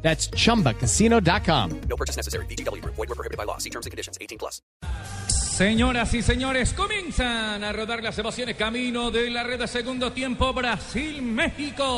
That's chumbacasino.com. No purchase necessary. BGW. Void were prohibited by law. See terms and conditions. 18 plus. Señoras y señores, comienzan a rodar las emociones camino de la red de segundo tiempo Brasil-México.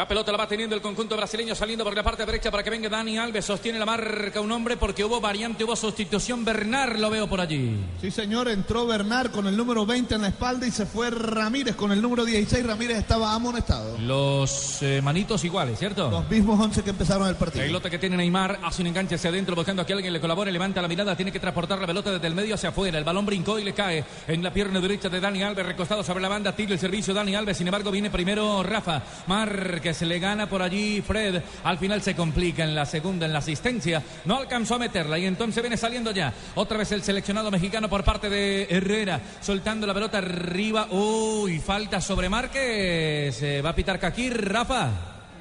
La pelota la va teniendo el conjunto brasileño saliendo por la parte derecha para que venga Dani Alves. Sostiene la marca un hombre porque hubo variante, hubo sustitución. Bernard lo veo por allí. Sí, señor, entró Bernard con el número 20 en la espalda y se fue Ramírez con el número 16. Ramírez estaba amonestado. Los eh, manitos iguales, ¿cierto? Los mismos 11 que empezaron el La partido. pelota que tiene Neymar hace un enganche hacia adentro buscando a que alguien le colabore, levanta la mirada, tiene que transportar la pelota desde el medio hacia afuera. El balón brincó y le cae en la pierna derecha de Dani Alves, recostado sobre la banda, tira el servicio Dani Alves, sin embargo viene primero Rafa Mar que se le gana por allí Fred, al final se complica en la segunda en la asistencia, no alcanzó a meterla y entonces viene saliendo ya. Otra vez el seleccionado mexicano por parte de Herrera, soltando la pelota arriba, uy, falta sobre Márquez, se va a pitar Kakir, Rafa.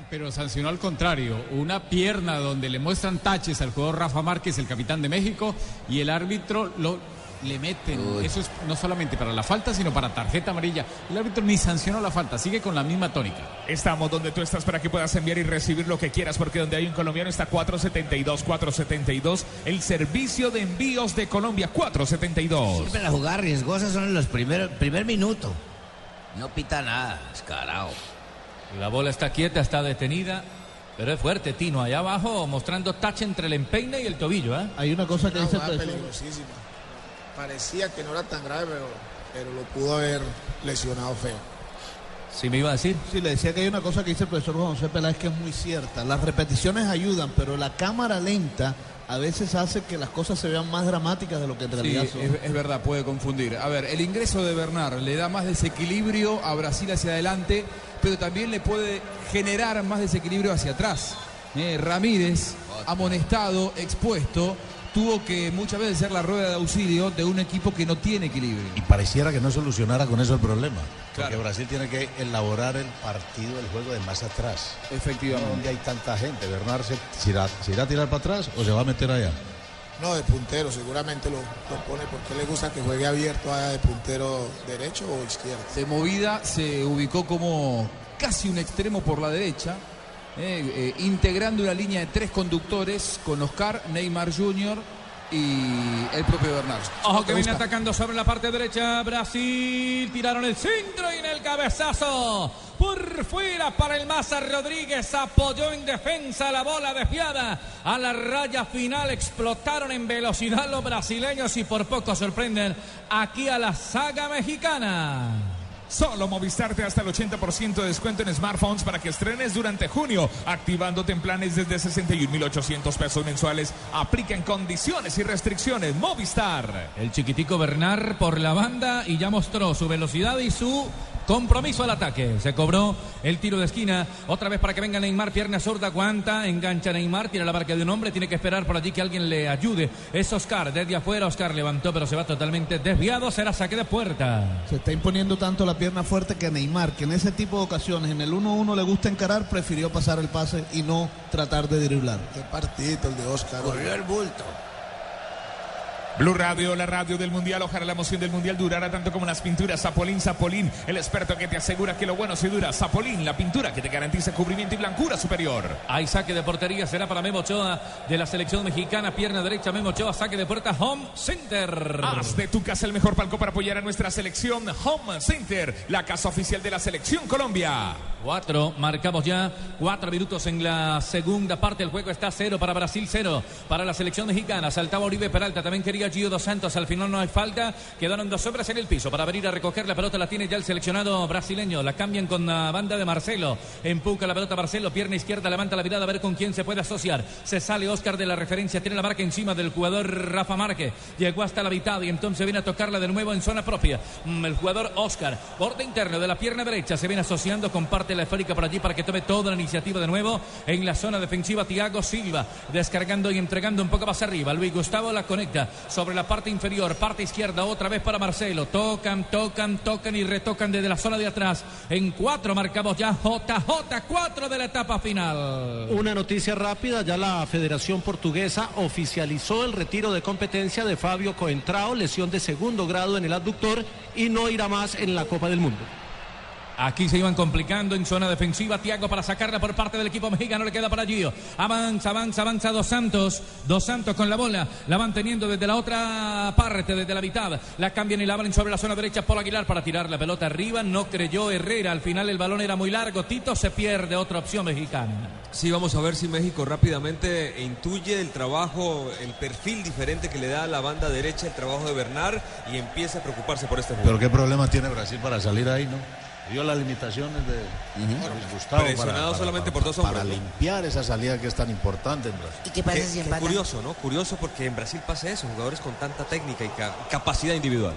Pero sancionó al contrario, una pierna donde le muestran taches al jugador Rafa Márquez, el capitán de México, y el árbitro lo le meten. Eso es no solamente para la falta, sino para tarjeta amarilla. El árbitro ni sancionó la falta, sigue con la misma tónica. Estamos donde tú estás para que puedas enviar y recibir lo que quieras, porque donde hay un colombiano está 472, 472, el servicio de envíos de Colombia, 472. Siempre la jugada riesgosa son en los primeros primer minuto. No pita nada, descarado. La bola está quieta, está detenida. Pero es fuerte, Tino, allá abajo mostrando tache entre el empeine y el tobillo, ¿eh? Hay una cosa que Una dice el. Parecía que no era tan grave, pero, pero lo pudo haber lesionado feo. Sí, me iba a decir. Sí, le decía que hay una cosa que dice el profesor Juan José Peláez que es muy cierta. Las repeticiones ayudan, pero la cámara lenta a veces hace que las cosas se vean más dramáticas de lo que en Sí, realidad es, son. es verdad, puede confundir. A ver, el ingreso de Bernard le da más desequilibrio a Brasil hacia adelante, pero también le puede generar más desequilibrio hacia atrás. Eh, Ramírez, amonestado, expuesto, tuvo que muchas veces ser la rueda de auxilio de un equipo que no tiene equilibrio. Y pareciera que no solucionara con eso el problema. Porque Claro. Brasil tiene que elaborar el partido, el juego de más atrás. Efectivamente. Donde hay tanta gente. Bernard se, se irá, se irá a tirar para atrás o se va a meter allá. No, de puntero, seguramente lo, lo pone porque le gusta que juegue abierto allá de puntero derecho o izquierdo. De movida se ubicó como casi un extremo por la derecha, eh, eh, integrando una línea de tres conductores con Oscar, Neymar Jr. y el propio Bernard. Ojo que viene atacando sobre la parte derecha Brasil. Tiraron el centro y en el cabezazo. Por fuera para el Maza Rodríguez. Apoyó en defensa la bola desviada. A la raya final explotaron en velocidad los brasileños y por poco sorprenden aquí a la saga mexicana. Solo Movistar te hasta el 80% de descuento en smartphones para que estrenes durante junio, activándote en planes desde 61.800 pesos mensuales. Aplica en condiciones y restricciones. Movistar. El chiquitico Bernard por la banda y ya mostró su velocidad y su compromiso al ataque. Se cobró el tiro de esquina. Otra vez para que venga Neymar. Pierna zurda, aguanta, engancha Neymar, tira la barca de un hombre. Tiene que esperar por allí que alguien le ayude. Es Oscar. Desde afuera, Oscar levantó, pero se va totalmente desviado. Será saque de puerta. Se está imponiendo tanto la pierna fuerte que Neymar, que en ese tipo de ocasiones, en el 1-1 le gusta encarar, prefirió pasar el pase y no tratar de driblar. Qué partidito el de Oscar. Corrió el bulto. Blue Radio, la radio del mundial. Ojalá la emoción del mundial durara tanto como las pinturas. Zapolín, Zapolín, el experto que te asegura que lo bueno se dura. Zapolín, la pintura que te garantiza cubrimiento y blancura superior. Hay saque de portería, será para Memo Ochoa de la selección mexicana. Pierna derecha, Memo Ochoa, saque de puerta, Home Center. Haz de tu casa el mejor palco para apoyar a nuestra selección Home Center, la casa oficial de la selección Colombia. Cuatro, marcamos ya cuatro minutos en la segunda parte. El juego está cero para Brasil, cero para la selección mexicana. Saltaba Oribe Peralta, también quería Gio Dos Santos. Al final no hay falta. Quedaron dos hombres en el piso para venir a recoger la pelota. La tiene ya el seleccionado brasileño. La cambian con la banda de Marcelo. Empuja la pelota Marcelo, pierna izquierda, levanta la mirada a ver con quién se puede asociar. Se sale Oscar de la referencia, tiene la marca encima del jugador Rafa Márquez. Llegó hasta la mitad y entonces viene a tocarla de nuevo en zona propia. Mm, El jugador Oscar, borde interno de la pierna derecha, se viene asociando, comparte la esférica por allí para que tome toda la iniciativa de nuevo en la zona defensiva. Tiago Silva descargando y entregando un poco más arriba. Luis Gustavo la conecta sobre la parte inferior, parte izquierda, otra vez para Marcelo. Tocan, tocan, tocan y retocan desde la zona de atrás. En cuatro marcamos ya JJ, cuatro de la etapa final. Una noticia rápida, ya la Federación Portuguesa oficializó el retiro de competencia de Fabio Coentrao, lesión de segundo grado en el adductor y no irá más en la Copa del Mundo. Aquí se iban complicando en zona defensiva. Tiago para sacarla por parte del equipo mexicano. Le queda para Gio. Avanza, avanza, avanza Dos Santos. Dos Santos con la bola. La van teniendo desde la otra parte, desde la mitad. La cambian y la abren sobre la zona derecha. Paul Aguilar para tirar la pelota arriba. No creyó Herrera. Al final el balón era muy largo. Tito se pierde. Otra opción mexicana. Sí, vamos a ver si México rápidamente intuye el trabajo, el perfil diferente que le da a la banda derecha, el trabajo de Bernard y empieza a preocuparse por este juego. Pero qué problema tiene Brasil para salir ahí, ¿no? Vio las limitaciones de Luis Gustavo. Presionado solamente por dos para hombres, ¿no? limpiar esa salida que es tan importante en Brasil. ¿Y qué pasa Qué- si qué curioso, ¿no? Curioso porque en Brasil pasa eso, jugadores con tanta técnica y ca- capacidad individual.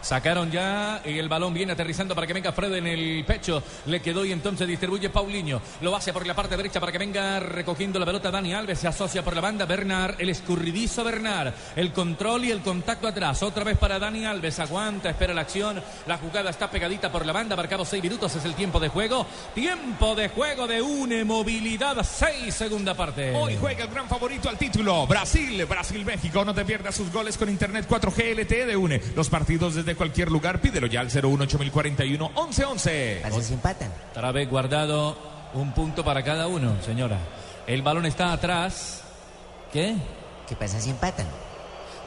Sacaron ya y el balón viene aterrizando para que venga Fred en el pecho. Le quedó y entonces distribuye Paulinho. Lo hace por la parte derecha para que venga recogiendo la pelota Dani Alves. Se asocia por la banda Bernard, el escurridizo Bernard. El control y el contacto atrás. Otra vez para Dani Alves. Aguanta, espera la acción. La jugada está pegadita por la banda. Marcado seis minutos es el tiempo de juego. Tiempo de juego de une movilidad. Seis segunda parte. Hoy juega el gran favorito al título. Brasil, Brasil-México. No te pierdas sus goles con Internet 4G LTE de UNE. Los partidos desde cualquier lugar. Pídelo ya al 018041 1111. Así se empatan. Otra vez guardado un punto para cada uno, señora. El balón está atrás. ¿Qué? ¿Qué pasa si empatan?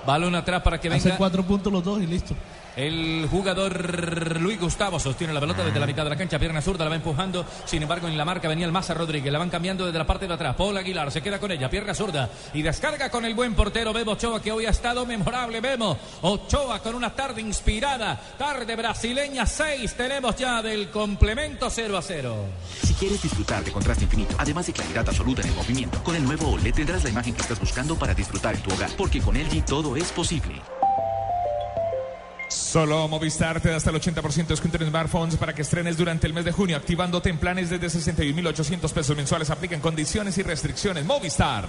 Balón atrás para que Hace venga cuatro puntos los dos y listo. El jugador Luis Gustavo. Sostiene la pelota desde la mitad de la cancha, pierna zurda, la va empujando. Sin embargo, en la marca venía el Maza Rodríguez. La van cambiando desde la parte de atrás. Paul Aguilar se queda con ella, pierna zurda. Y descarga con el buen portero Bebo Ochoa, que hoy ha estado memorable. Vemos Ochoa con una tarde inspirada. Tarde brasileña 6. Tenemos ya del complemento 0 a 0. Si quieres disfrutar de contraste infinito, además de claridad absoluta en el movimiento, con el nuevo OLED tendrás la imagen que estás buscando para disfrutar en tu hogar, porque con LG todo es posible. Solo Movistar te da hasta el 80% de descuento en smartphones para que estrenes durante el mes de junio, activándote en planes desde 61.800 pesos mensuales. Aplican condiciones y restricciones. Movistar.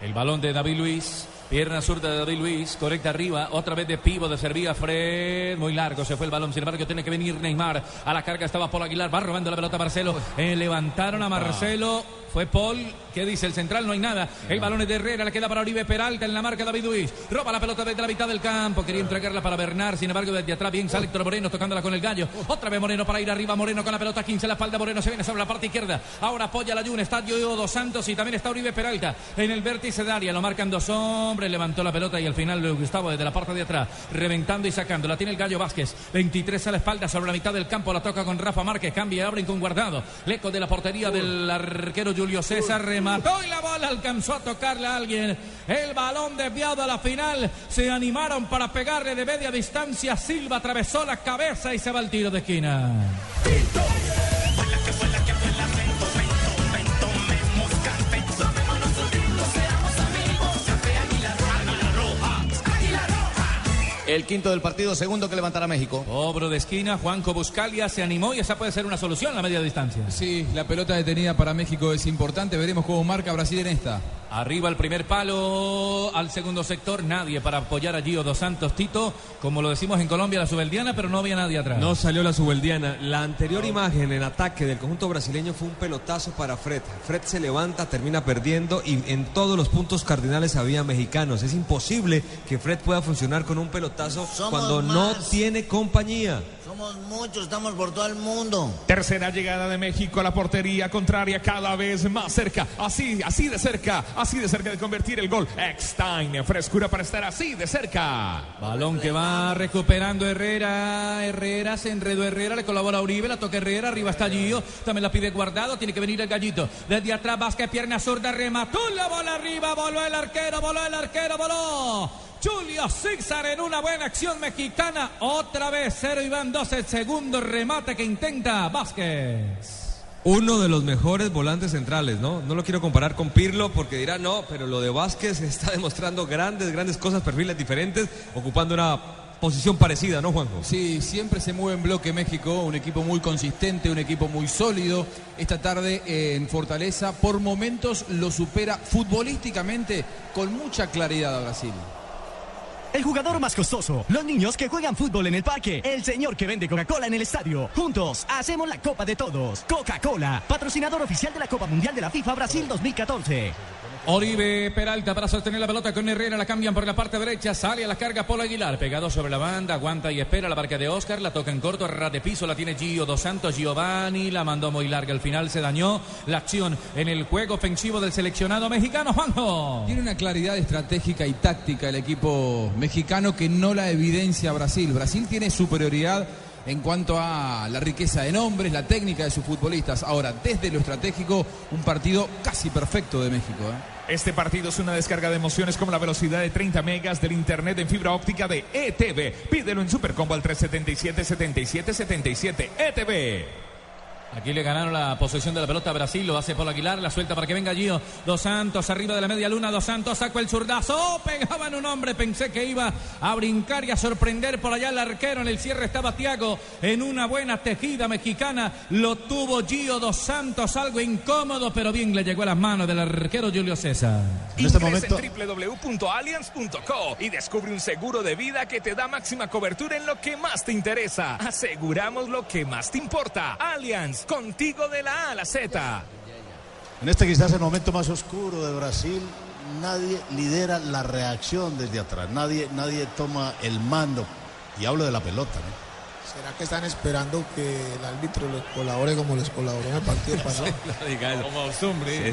El balón de David Luis. Pierna zurda de David Luis, correcta arriba, otra vez de pivo de servía Fred, muy largo se fue el balón, sin embargo tiene que venir Neymar, a la carga estaba Paul Aguilar, va robando la pelota Marcelo, Eh, levantaron a Marcelo, fue Paul, ¿qué dice el central? No hay nada, el balón es de Herrera, le queda para Oribe Peralta en la marca David Luis, roba la pelota desde la mitad del campo, quería entregarla para Bernard, sin embargo desde atrás bien sale Héctor Moreno tocándola con el gallo, otra vez Moreno para ir arriba, Moreno con la pelota 15 en la espalda, Moreno se viene sobre la parte izquierda, ahora apoya la Jun, está Yoyo Dos Santos y también está Oribe Peralta. En el vértice de área, lo marcan dos hombres, levantó la pelota y al final Gustavo desde la parte de atrás, reventando y sacando, la tiene el gallo Vázquez, 23 a la espalda sobre la mitad del campo, la toca con Rafa Márquez, cambia, abren con guardado, leco de la portería del arquero Julio César, remató y la bola alcanzó a tocarle a alguien, el balón desviado a la final, se animaron para pegarle de media distancia, Silva atravesó la cabeza y se va al tiro de esquina. El quinto del partido, segundo que levantará México. Obro de esquina, Juanco Buscalia se animó y esa puede ser una solución a la media distancia. Sí, la pelota detenida para México es importante. Veremos cómo marca Brasil en esta. Arriba el primer palo, al segundo sector, nadie para apoyar a Gio Dos Santos Tito, como lo decimos en Colombia, la subeldiana, pero no había nadie atrás. No salió la subeldiana. La anterior imagen en ataque del conjunto brasileño fue un pelotazo para Fred. Fred se levanta, termina perdiendo y en todos los puntos cardinales había mexicanos. Es imposible que Fred pueda funcionar con un pelotazo Somos cuando no tiene compañía. Somos muchos, estamos por todo el mundo. Tercera llegada de México a la portería contraria cada vez más cerca. Así, así de cerca, así de cerca de convertir el gol. Eckstein, frescura para estar así de cerca. Balón que va recuperando Herrera. Herrera se enredó Herrera, le colabora Uribe, la toca Herrera, arriba está Gio, también la pide guardado, tiene que venir el gallito. Desde atrás Vázquez, pierna zurda, remató la bola arriba, voló el arquero, voló el arquero, voló. Julio César en una buena acción mexicana. Otra vez 0 Iván 2, el segundo remate que intenta Vázquez. Uno de los mejores volantes centrales, ¿no? No lo quiero comparar con Pirlo porque dirá no, pero lo de Vázquez está demostrando grandes, grandes cosas, perfiles diferentes, ocupando una posición parecida, ¿no, Juanjo? Sí, siempre se mueve en bloque México, un equipo muy consistente, un equipo muy sólido. Esta tarde eh, en Fortaleza, por momentos lo supera futbolísticamente con mucha claridad a Brasil. El jugador más costoso, los niños que juegan fútbol en el parque, el señor que vende Coca-Cola en el estadio. Juntos hacemos la Copa de Todos. Coca-Cola, patrocinador oficial de la Copa Mundial de la FIFA Brasil 2014. Oribe Peralta para sostener la pelota con Herrera, la cambian por la parte derecha, sale a la carga Polo Aguilar, pegado sobre la banda, aguanta y espera la barca de Oscar, la toca en corto, ras de piso, la tiene Gio Dos Santos, Giovanni, la mandó muy larga, al final se dañó la acción en el juego ofensivo del seleccionado mexicano, Juanjo. Tiene una claridad estratégica y táctica el equipo mexicano que no la evidencia Brasil. Brasil tiene superioridad en cuanto a la riqueza de nombres, la técnica de sus futbolistas. Ahora, desde lo estratégico, un partido casi perfecto de México. ¿eh? Este partido es una descarga de emociones como la velocidad de 30 megas del internet en fibra óptica de ETV. Pídelo en Supercombo al 377-7777 ETV. Aquí le ganaron la posesión de la pelota a Brasil, lo hace Polo Aguilar, la suelta para que venga Gio. Dos Santos arriba de la media luna, Dos Santos sacó el zurdazo, pegaba en un hombre, pensé que iba a brincar y a sorprender por allá el arquero, en el cierre estaba Tiago, en una buena tejida mexicana, lo tuvo Gio Dos Santos, algo incómodo, pero bien le llegó a las manos del arquero Julio César. En este momento en www.allianz.co y descubre un seguro de vida que te da máxima cobertura en lo que más te interesa. Aseguramos lo que más te importa. Allianz, contigo de la A a la Z. En este quizás el momento más oscuro de Brasil, nadie lidera la reacción desde atrás, nadie, nadie toma el mando. Y hablo de la pelota, ¿no? ¿Será que están esperando que el árbitro les colabore como les colaboró en el partido pasado? Como hombre.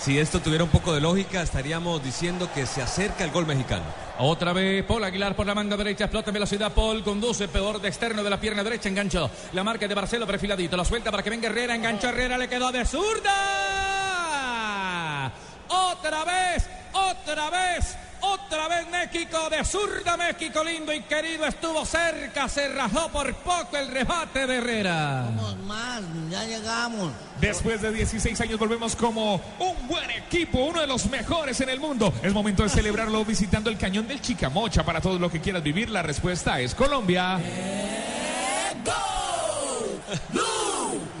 Si esto tuviera un poco de lógica, estaríamos diciendo que se acerca el gol mexicano. Otra vez Paul Aguilar por la manga derecha, explota en velocidad. Paul conduce peor de externo de la pierna derecha, enganchó la marca de Barcelo perfiladito, la suelta para que venga Herrera, enganchó Herrera, le quedó de zurda. Otra vez, otra vez, otra vez México de zurda, México lindo y querido estuvo cerca, se rajó por poco el rebate de Herrera. Vamos más, ya llegamos. Después de 16 años volvemos como un buen equipo, uno de los mejores en el mundo. Es momento de celebrarlo visitando el cañón del Chicamocha. Para todos los que quieras vivir, la respuesta es Colombia.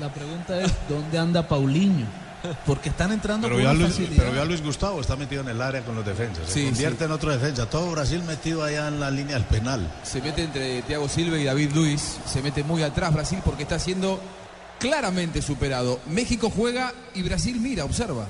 La pregunta es, ¿dónde anda Paulinho? Porque están entrando Pero con una Luis, facilidad. pero vea Luis Gustavo, está metido en el área con los defensas. Se Sí, convierte en otro defensa. Todo Brasil metido allá en la línea del penal. Se mete entre Thiago Silva y David Luis. Se mete muy atrás Brasil porque está siendo claramente superado. México juega y Brasil mira, observa.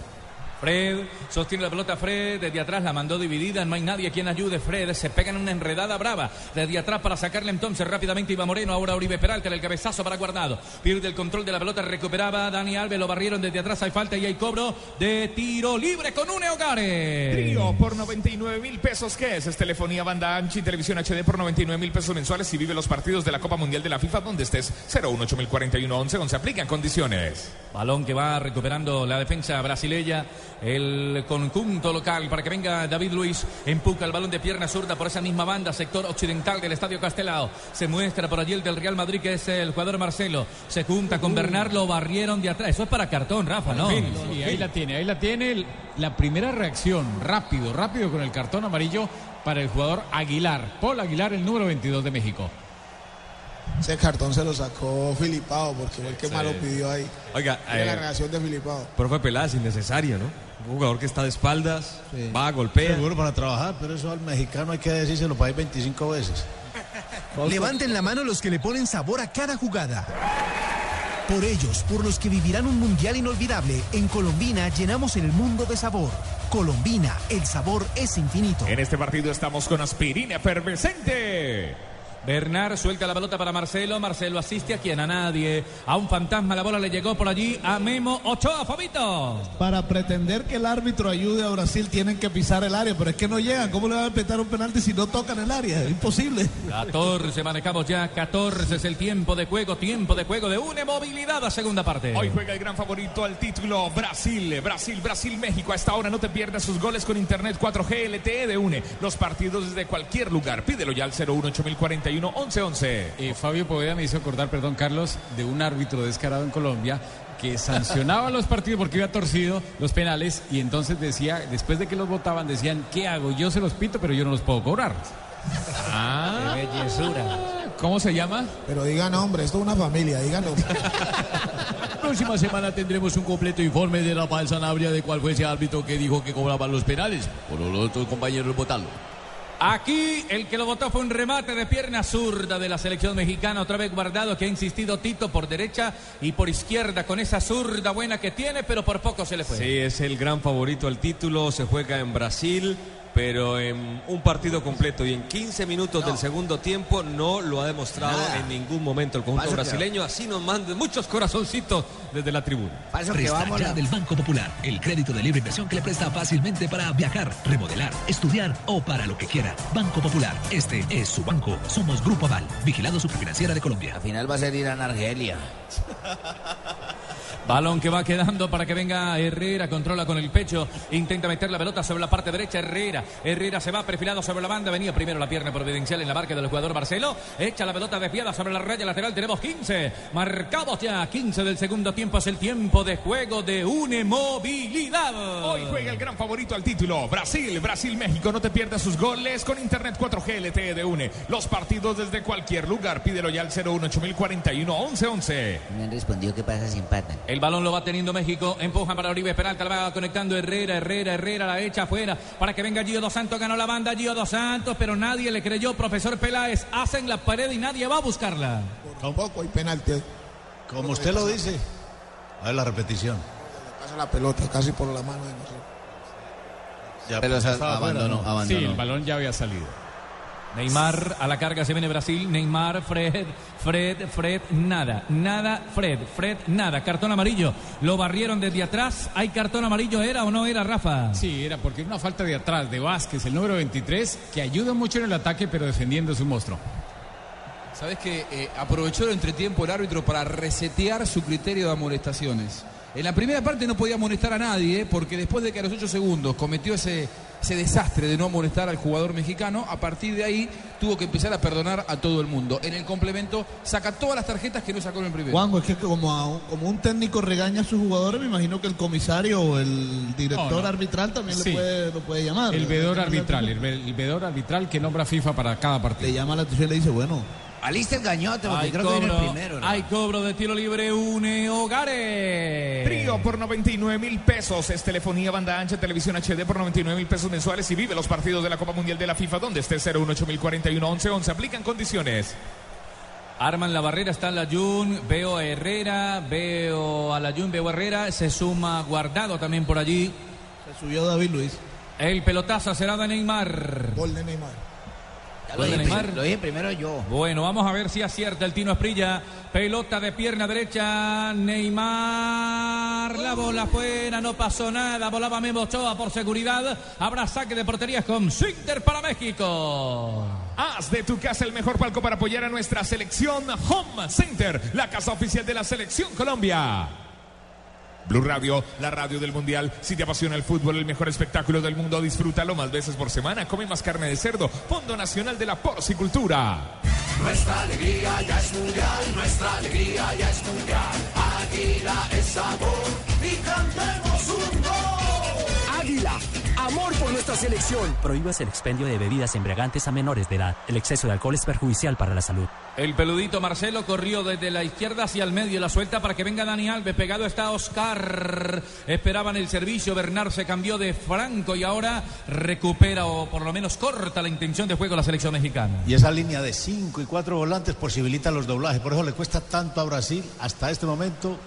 Fred sostiene la pelota Fred, desde atrás la mandó dividida, no hay nadie quien ayude. Fred se pega en una enredada brava, desde atrás para sacarle entonces rápidamente Iba Moreno, ahora Uribe Peralta, el cabezazo para guardado. Pierde el control de la pelota, recuperaba Dani Alves, lo barrieron desde atrás, hay falta y hay cobro de tiro libre con un Hogares. Trío por 99 mil pesos. ¿Qué es? Es telefonía, banda ancha y televisión HD por 99 mil pesos mensuales y vive los partidos de la Copa Mundial de la FIFA donde estés. 018 041 11 11 aplican condiciones. Balón que va recuperando la defensa brasileña. El conjunto local para que venga David Luis. Empuja el balón de pierna zurda por esa misma banda, sector occidental del Estadio Castelao. Se muestra por allí el del Real Madrid, que es el jugador Marcelo. Se junta con Bernard, lo barrieron de atrás. Eso es para cartón, Rafa, ¿no? Sí, sí, ahí la tiene, ahí la tiene. La primera reacción, rápido, rápido con el cartón amarillo para el jugador Aguilar. Paul Aguilar, el número 22 de México. Ese cartón se lo sacó Filipao porque fue el que Sí. más lo pidió ahí. Oiga, Mira la eh, reacción de Filipao. pero fue pelada, es innecesaria, ¿no? Un jugador que está de espaldas, va, golpea. Seguro para trabajar, pero eso al mexicano hay que decírselo para ir 25 veces. Levanten la mano los que le ponen sabor a cada jugada. Por ellos, por los que vivirán un mundial inolvidable, en Colombina llenamos el mundo de sabor. Colombina, el sabor es infinito. En este partido estamos con aspirina efervescente. Bernard suelta la pelota para Marcelo. Marcelo asiste a quien, a nadie. A un fantasma la bola le llegó por allí a Memo Ochoa, Fabito. Para pretender que el árbitro ayude a Brasil tienen que pisar el área, pero es que no llegan. ¿Cómo le van a petar un penalti si no tocan el área? Imposible. 14 manejamos ya, 14 es el tiempo de juego, tiempo de juego de una movilidad a segunda parte. Hoy juega el gran favorito al título Brasil, Brasil, Brasil, México. A esta hora no te pierdas sus goles con Internet 4G LTE de UNE. Los partidos desde cualquier lugar. Pídelo ya al 018041 1111. Eh, Fabio Poveda me hizo acordar, perdón Carlos, de un árbitro descarado en Colombia que sancionaba los partidos porque había torcido los penales y entonces decía, después de que los votaban, decían, ¿qué hago? Yo se los pito, pero yo no los puedo cobrar. Ah, qué bellezura. ¿Cómo se llama? Pero diga nombre, esto es una familia, diga nombre. Próxima semana tendremos un completo informe de la falsa Sanabria de cuál fue ese árbitro que dijo que cobraban los penales. Por los otros compañeros votarlo. Aquí el que lo votó fue un remate de pierna zurda de la selección mexicana, otra vez guardado que ha insistido Tito por derecha y por izquierda con esa zurda buena que tiene, pero por poco se le fue. Sí, es el gran favorito al título, se juega en Brasil, pero en un partido completo y en 15 minutos del segundo tiempo no lo ha demostrado Nada. en ningún momento el conjunto Paso que- brasileño, así nos manden muchos corazoncitos desde la tribuna. Presta ya del Banco Popular, el crédito de libre inversión que le presta fácilmente para viajar, remodelar, estudiar o para lo que quiera. Banco Popular, este es su banco. Somos Grupo Aval, vigilado superfinanciera de Colombia. Al final va a ser Irán-Argelia. Balón que va quedando para que venga Herrera, controla con el pecho, intenta meter la pelota sobre la parte derecha, Herrera, Herrera se va perfilado sobre la banda, venía primero la pierna providencial en la marca del jugador Marcelo, echa la pelota desviada sobre la raya lateral, tenemos 15, marcamos ya 15 del segundo tiempo, es el tiempo de juego de una movilidad. Hoy juega el gran favorito al título. Brasil, Brasil, México. No te pierdas sus goles con Internet 4G LTE de UNE. Los partidos desde cualquier lugar. Pídelo ya al 018041 1111. Me han respondido qué pasa si empatan. El balón lo va teniendo México, empuja para Oribe Peralta, la va conectando Herrera, Herrera, Herrera, la echa afuera para que venga Gio Dos Santos, ganó la banda Gio Dos Santos, pero nadie le creyó, profesor Peláez, hacen la pared y nadie va a buscarla. Tampoco hay penalti. Como usted lo dice. A ver la repetición. Pasa la pelota casi por la mano de nosotros. Ya, Pero pues, abandonó, abandonó. Sí, el balón ya había salido. Neymar a la carga se viene Brasil, Neymar, Fred, Fred, Fred, nada, nada, Fred, Fred, nada, cartón amarillo, lo barrieron desde atrás, ¿hay cartón amarillo era o no era Rafa? Sí, era porque era una falta de atrás de Vázquez, el número 23, que ayuda mucho en el ataque, pero defendiendo su monstruo. ¿Sabes que aprovechó el entretiempo el árbitro para resetear su criterio de amonestaciones? En la primera parte no podía amonestar a nadie, porque después de que a los 8 segundos cometió ese, ese desastre de no amonestar al jugador mexicano, a partir de ahí tuvo que empezar a perdonar a todo el mundo. En el complemento saca todas las tarjetas que no sacó en el primero. Juanjo, es que como, a un, como un técnico regaña a sus jugadores, me imagino que el comisario o el director No, no. arbitral también Sí. le puede, lo puede llamar. El vedor arbitral, el, el vedor arbitral que nombra FIFA para cada partido. Le llama la atención y le dice, bueno, Alista el gañote, porque Hay creo que viene el cobro, primero. ¿no? hay cobro de tiro libre, une Hogares. Trío por 99 mil pesos. Es telefonía, banda ancha, televisión HD por 99 mil pesos mensuales y vive los partidos de la Copa Mundial de la FIFA donde esté 018041 1111. Aplican condiciones. Arman la barrera, está la Jun, veo a Herrera, veo a la Jun, veo a Herrera, se suma Guardado también por allí. se subió David Luis. El pelotazo será de Neymar. Gol de Neymar. Lo, dije, Neymar. lo dije primero yo. Bueno, vamos a ver si acierta el Tino Esprilla. Pelota de pierna derecha, Neymar. La bola fuera, no pasó nada. Volaba Memo Ochoa por seguridad. Habrá saque de porterías con Swinter para México. Haz de tu casa el mejor palco para apoyar a nuestra selección Home Center, la casa oficial de la selección Colombia. Blue Radio, la radio del mundial. Si te apasiona el fútbol, el mejor espectáculo del mundo, disfrútalo más veces por semana. Come más carne de cerdo. Fondo Nacional de la Porcicultura. Nuestra alegría ya es mundial, nuestra alegría ya es mundial. Águila es sabor y cantemos un gol. Águila, amor por nuestra selección. Prohíbas el expendio de bebidas embriagantes a menores de edad. El exceso de alcohol es perjudicial para la salud. El peludito Marcelo corrió desde la izquierda hacia el medio, la suelta para que venga Dani Alves, pegado está Oscar. Esperaban el servicio, Bernard se cambió de Franco y ahora recupera o por lo menos corta la intención de juego la selección mexicana. Y esa línea de cinco y cuatro volantes posibilita los doblajes. Por eso le cuesta tanto a Brasil hasta este momento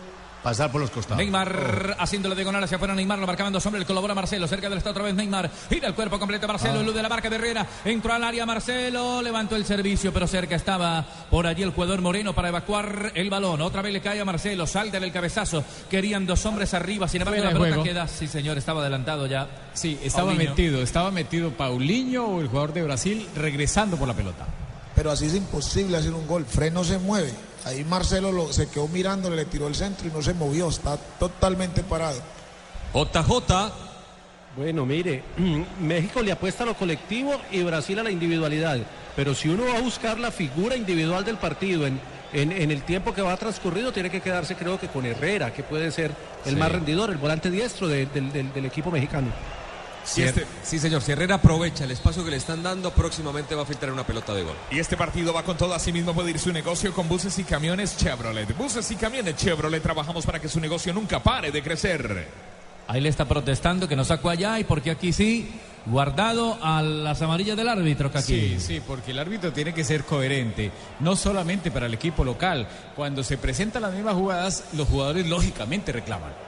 pasar por los costados. Neymar haciendo la diagonal hacia afuera. Neymar lo marcaban dos hombres. Le colabora Marcelo. Cerca del está otra vez Neymar. Gira el cuerpo completo Marcelo. Ah. Elude la marca de Herrera. Entró al área Marcelo. Levantó el servicio, pero cerca estaba por allí el jugador Moreno para evacuar el balón. Otra vez le cae a Marcelo. Salta del cabezazo. Querían dos hombres arriba. Sin embargo, Fuera la de pelota juego. queda. Sí, señor. Estaba adelantado ya. Sí, estaba Paulinho. metido, estaba metido Paulinho o el jugador de Brasil regresando por la pelota. Pero así es imposible hacer un gol. Fred no se mueve. Ahí Marcelo lo- se quedó mirándole, le tiró el centro y no se movió. Está totalmente parado. JJ. Bueno, mire, México le apuesta a lo colectivo y Brasil a la individualidad. Pero si uno va a buscar la figura individual del partido en, en, en el tiempo que va transcurrido, tiene que quedarse creo que con Herrera, que puede ser el Sí. más rendidor, el volante diestro de- del equipo mexicano. Si este- Sí, señor. Si Herrera aprovecha el espacio que le están dando, próximamente va a filtrar una pelota de gol. Y este partido va con todo. Asimismo puede ir su negocio con buses y camiones Chevrolet. Buses y camiones Chevrolet. Trabajamos para que su negocio nunca pare de crecer. Ahí le está protestando que no sacó allá y porque aquí sí, guardado a las amarillas del árbitro, aquí. Sí, sí, porque el árbitro tiene que ser coherente, no solamente para el equipo local. Cuando se presentan las mismas jugadas, los jugadores lógicamente reclaman.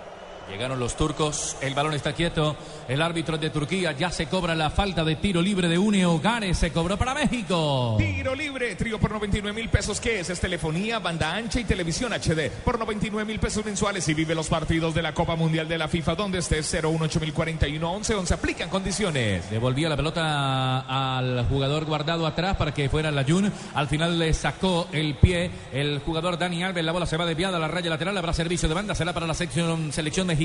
Llegaron los turcos, el balón está quieto, el árbitro de Turquía ya se cobra la falta de tiro libre de Une Hogares, se cobró para México. Tiro libre, trío por 99 mil pesos. ¿Qué es? Es telefonía, banda ancha y televisión HD. Por 99 mil pesos mensuales y vive los partidos de la Copa Mundial de la FIFA donde estés 018041 11 11. Aplican condiciones. Devolvía la pelota al jugador guardado atrás para que fuera la Jun. Al final le sacó el pie el jugador Dani Alves. La bola se va desviada a la raya lateral. Habrá servicio de banda. Será para la sección, selección mexicana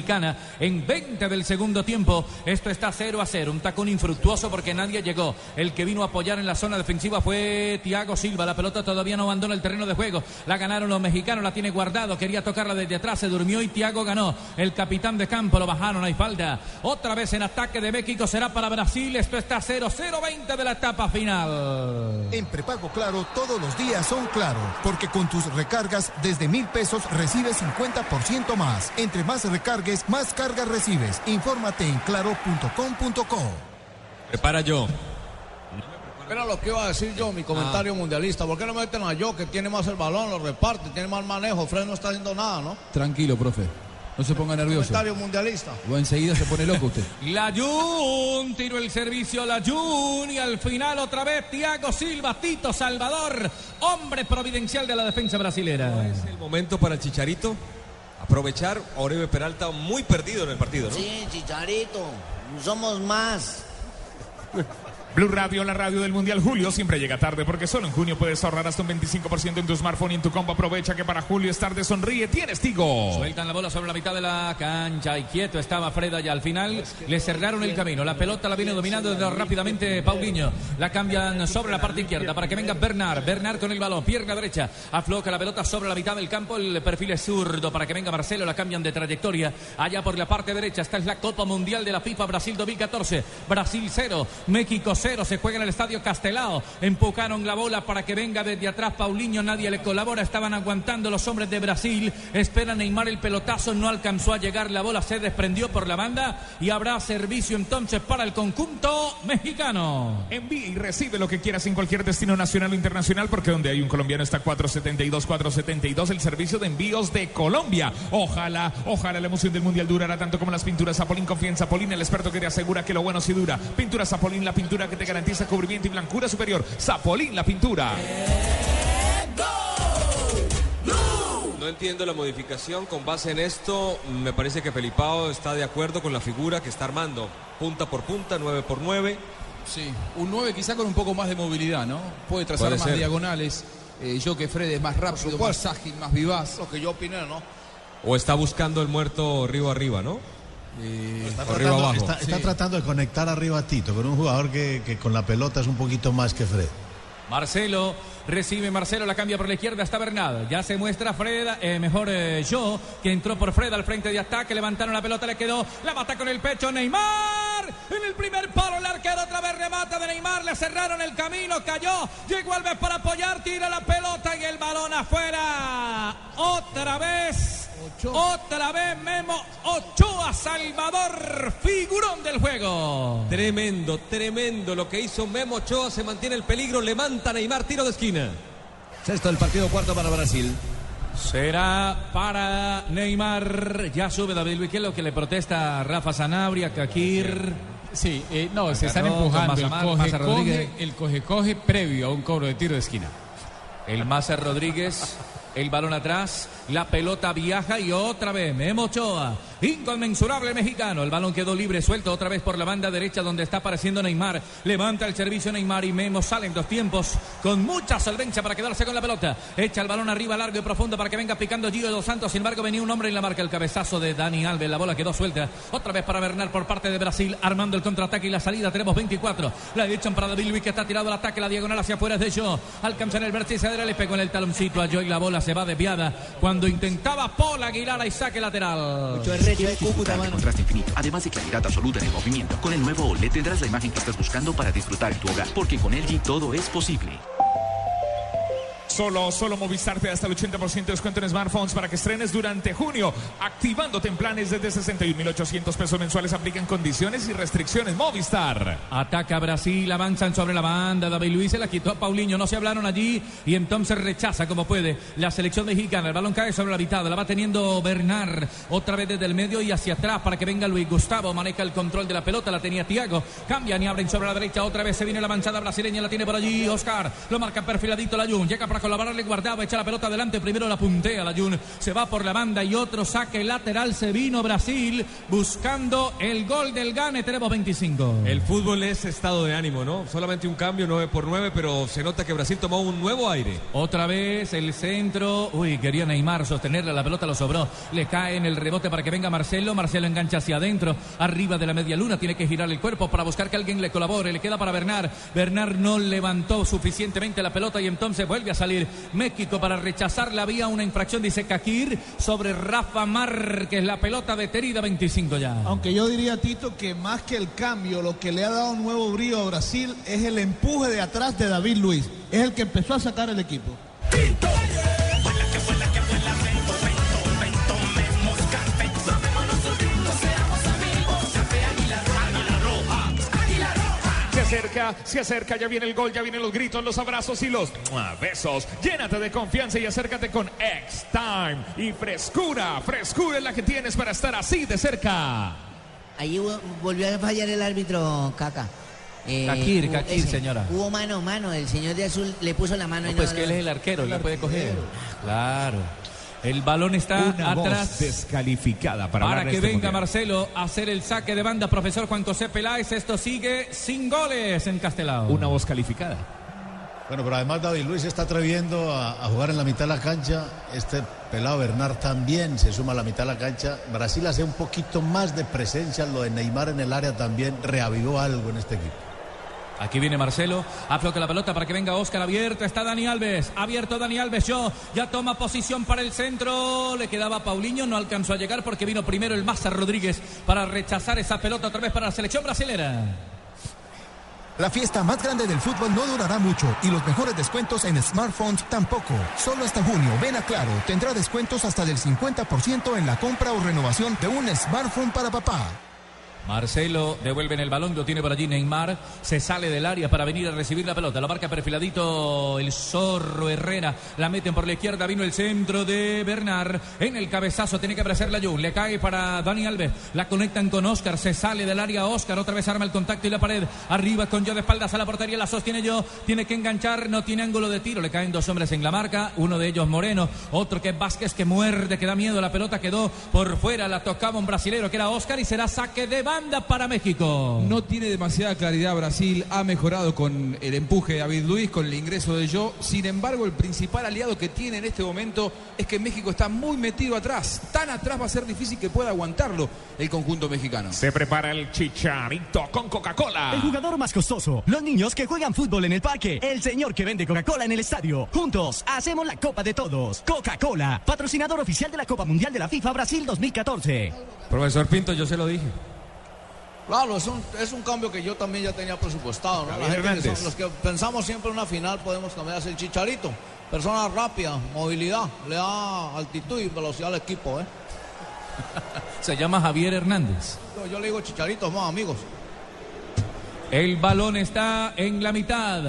en 20 del segundo tiempo. Esto está 0 a 0. Un tacón infructuoso porque nadie llegó. El que vino a apoyar en la zona defensiva fue Thiago Silva. La pelota todavía no abandona el terreno de juego. La ganaron los mexicanos. La tiene guardado. Quería tocarla desde atrás. Se durmió y Thiago ganó. El capitán de campo lo bajaron. Hay falta. Otra vez en ataque de México será para Brasil. Esto está 0-0-20 de la etapa final. En prepago claro, todos los días son claro, porque con tus recargas desde mil pesos recibes 50% más. Entre más recargues, más cargas recibes. Infórmate en claro.com.co. Prepara yo. Era lo que iba a decir yo, mi comentario mundialista. ¿Por qué no meten a yo, que tiene más el balón, lo reparte, tiene más manejo? Fred no está haciendo nada, ¿no? Tranquilo, profe. No se ponga nervioso. Comentario mundialista. O enseguida se pone loco usted. La Jun tiró el servicio la Jun y al final otra vez Thiago Silva, Tito Salvador, hombre providencial de la defensa brasilera. Es el momento para el Chicharito aprovechar a Oribe Peralta muy perdido en el partido, ¿no? Sí, Chicharito, somos más. Blue Radio, la radio del Mundial. Julio siempre llega tarde porque solo en junio puedes ahorrar hasta un 25% en tu smartphone y en tu combo. Aprovecha que para julio es tarde, sonríe, tienes Tigo. Sueltan la bola sobre la mitad de la cancha y quieto estaba Freda y al final le cerraron el camino. La pelota la viene dominando rápidamente Paulinho. La cambian sobre la parte izquierda para que venga Bernard. Bernard con el balón, pierna derecha. Afloca la pelota sobre la mitad del campo. El perfil es zurdo para que venga Marcelo. La cambian de trayectoria. Allá por la parte derecha. Esta es la Copa Mundial de la FIFA Brasil 2014. Brasil 0, México 0. Se juega en el estadio Castelao. Empujaron la bola para que venga desde atrás Paulinho. Nadie le colabora. Estaban aguantando los hombres de Brasil. Espera Neymar el pelotazo. No alcanzó a llegar. La bola se desprendió por la banda. Y habrá servicio entonces para el conjunto mexicano. Envía y recibe lo que quieras en cualquier destino nacional o internacional porque donde hay un colombiano está 472, 472, el servicio de envíos de Colombia. Ojalá, ojalá la emoción del Mundial durará tanto como las pinturas Zapolín. Confía en Zapolín, el experto que te asegura que lo bueno sí dura. Pintura Zapolín, la pintura que te garantiza cubrimiento y blancura superior. Zapolín, la pintura. No entiendo la modificación. Con base en esto, me parece que Felipao está de acuerdo con la figura que está armando. Punta por punta, 9 por 9. Sí, un 9 quizá con un poco más de movilidad, ¿no? Puede trazar Puede más ser. diagonales. Eh, yo que Fred es más rápido, más ágil, más vivaz. Lo que yo opiné, ¿no? O está buscando el muerto río arriba, ¿no? Está tratando, abajo. está- está tratando de conectar arriba a Tito, con un jugador que, que con la pelota es un poquito más que Fred. Marcelo recibe Marcelo, la cambia por la izquierda, está Bernal. Ya se muestra Fred, eh, mejor eh, yo, que entró por Fred al frente de ataque. Levantaron la pelota, le quedó, la mata con el pecho Neymar. En el primer palo, el arquero otra vez remata de Neymar. Le cerraron el camino, cayó. Llegó Alves para apoyar, tira la pelota y el balón afuera. Otra vez. Otra vez Memo Ochoa, Salvador, figurón del juego. Tremendo, tremendo lo que hizo Memo Ochoa. Se mantiene el peligro, levanta Neymar, tiro de esquina. Sexto del partido, cuarto para Brasil. Será para Neymar. Ya sube David Luiz. ¿Qué es lo que le protesta a Rafa Sanabria, Kakir? Sí, eh, no, se están empujando el coge, coge, el coge-coge previo a un cobro de tiro de esquina. El Maza Rodríguez, el balón atrás, la pelota viaja y otra vez Memo Ochoa, inconmensurable mexicano. El balón quedó libre, suelto otra vez por la banda derecha donde está apareciendo Neymar. Levanta el servicio Neymar y Memo sale en dos tiempos con mucha solvencia para quedarse con la pelota. Echa el balón arriba, largo y profundo para que venga picando Gio dos Santos. Sin embargo, venía un hombre en la marca, el cabezazo de Dani Alves. La bola quedó suelta. Otra vez para Bernal por parte de Brasil, armando el contraataque y la salida. Tenemos 24. La echan para David Luiz que está tirado al ataque. La diagonal hacia afuera es de Joe. Alcanza en el vértice de le pegó en el taloncito a Joe la bola se va desviada cuando intentaba Paul Aguilar y saque lateral. Disfrutar de contraste infinito, además de claridad absoluta en el movimiento. Con el nuevo OLED tendrás la imagen que estás buscando para disfrutar en tu hogar, porque con LG todo es posible. Solo, solo Movistar te da hasta el 80% de descuento en smartphones para que estrenes durante junio, activándote en planes desde 61.800 pesos mensuales. Aplican condiciones y restricciones. Movistar. Ataca Brasil, avanzan sobre la banda. David Luiz se la quitó a Paulinho, no se hablaron allí y entonces rechaza como puede la selección mexicana. El balón cae sobre la mitad, la va teniendo Bernard otra vez desde el medio y hacia atrás para que venga Luis Gustavo. Maneja el control de la pelota, la tenía Tiago. Cambian y abren sobre la derecha, otra vez se viene la manchada brasileña, la tiene por allí Oscar. Lo marca perfiladito la Jun, llega para colaborarle, guardaba, echa la pelota adelante, primero la puntea la Jun, se va por la banda y otro saque lateral, se vino Brasil buscando el gol del Gane, tenemos 25. El fútbol es estado de ánimo, ¿no? Solamente un cambio 9 por 9, pero se nota que Brasil tomó un nuevo aire. Otra vez el centro. Uy, quería Neymar sostenerla. La pelota lo sobró. Le cae en el rebote para que venga Marcelo. Marcelo engancha hacia adentro. Arriba de la media luna. Tiene que girar el cuerpo para buscar que alguien le colabore. Le queda para Bernard. Bernard no levantó suficientemente la pelota y entonces vuelve a salir México para rechazarla. Había una infracción, dice Kakir, sobre Rafa Márquez. La pelota detenida 25 ya. Aunque yo diría, Tito, que más que el cambio, lo que le ha dado un nuevo brío a Brasil es el empuje de atrás de David Luiz. Es el que empezó a sacar el equipo. Se acerca, se acerca, ya viene el gol, ya vienen los gritos, los abrazos y los besos. Llénate de confianza y acércate con X-Time. Y frescura, frescura es la que tienes para estar así de cerca. Ahí hubo- volvió a fallar el árbitro Caca. Eh, Kakir, Kakir, ese. señora. Hubo mano, mano. El señor de azul le puso la mano No, y pues no- que él es el arquero, le puede coger. Claro. El balón está Una voz atrás. descalificada para, Para que este venga mundial. Marcelo a hacer el saque de banda, profesor Juan José Peláez. Esto sigue sin goles en Castelao. Una voz calificada. Bueno, pero además David Luis se está atreviendo a, a jugar en la mitad de la cancha. Este pelado Bernard también se suma a la mitad de la cancha. Brasil hace un poquito más de presencia. Lo de Neymar en el área también reavivó algo en este equipo. Aquí viene Marcelo, afloca la pelota para que venga Oscar abierto, está Dani Alves, abierto Dani Alves, yo ya toma posición para el centro, le quedaba Paulinho, no alcanzó a llegar porque vino primero el Maza Rodríguez para rechazar esa pelota otra vez para la selección brasilera. La fiesta más grande del fútbol no durará mucho y los mejores descuentos en smartphones tampoco. Solo hasta junio, ven a Claro, tendrá descuentos hasta del 50% en la compra o renovación de un smartphone para papá. Marcelo devuelve en el balón, lo tiene por allí Neymar, se sale del área para venir a recibir la pelota, lo marca perfiladito el zorro Herrera, la meten por la izquierda, vino el centro de Bernard, en el cabezazo tiene que aparecer la Jun, le cae para Dani Alves, la conectan con Oscar, se sale del área Oscar, otra vez arma el contacto y la pared, arriba con yo de espaldas a la portería, la sostiene yo, tiene que enganchar, no tiene ángulo de tiro, le caen dos hombres en la marca, uno de ellos Moreno, otro que es Vázquez que muerde, que da miedo, la pelota quedó por fuera, la tocaba un brasilero que era Oscar y será saque de banda para México. No tiene demasiada claridad Brasil, ha mejorado con el empuje de David Luis, con el ingreso de Yo. Sin embargo, el principal aliado que tiene en este momento es que México está muy metido atrás. Tan atrás va a ser difícil que pueda aguantarlo el conjunto mexicano. Se prepara el chicharito con Coca-Cola. El jugador más costoso. Los niños que juegan fútbol en el parque. El señor que vende Coca-Cola en el estadio. Juntos hacemos la Copa de Todos. Coca-Cola, patrocinador oficial de la Copa Mundial de la FIFA Brasil 2014. Profesor Pinto, yo se lo dije. Claro, es un, es un cambio que yo también ya tenía presupuestado. ¿no? La Javier gente que Hernández. son- los que pensamos siempre en una final podemos cambiar el chicharito. Persona rápida, movilidad, le da altitud y velocidad al equipo. ¿eh? Se llama Javier Hernández. Yo, yo le digo chicharito, más amigos. El balón está en la mitad.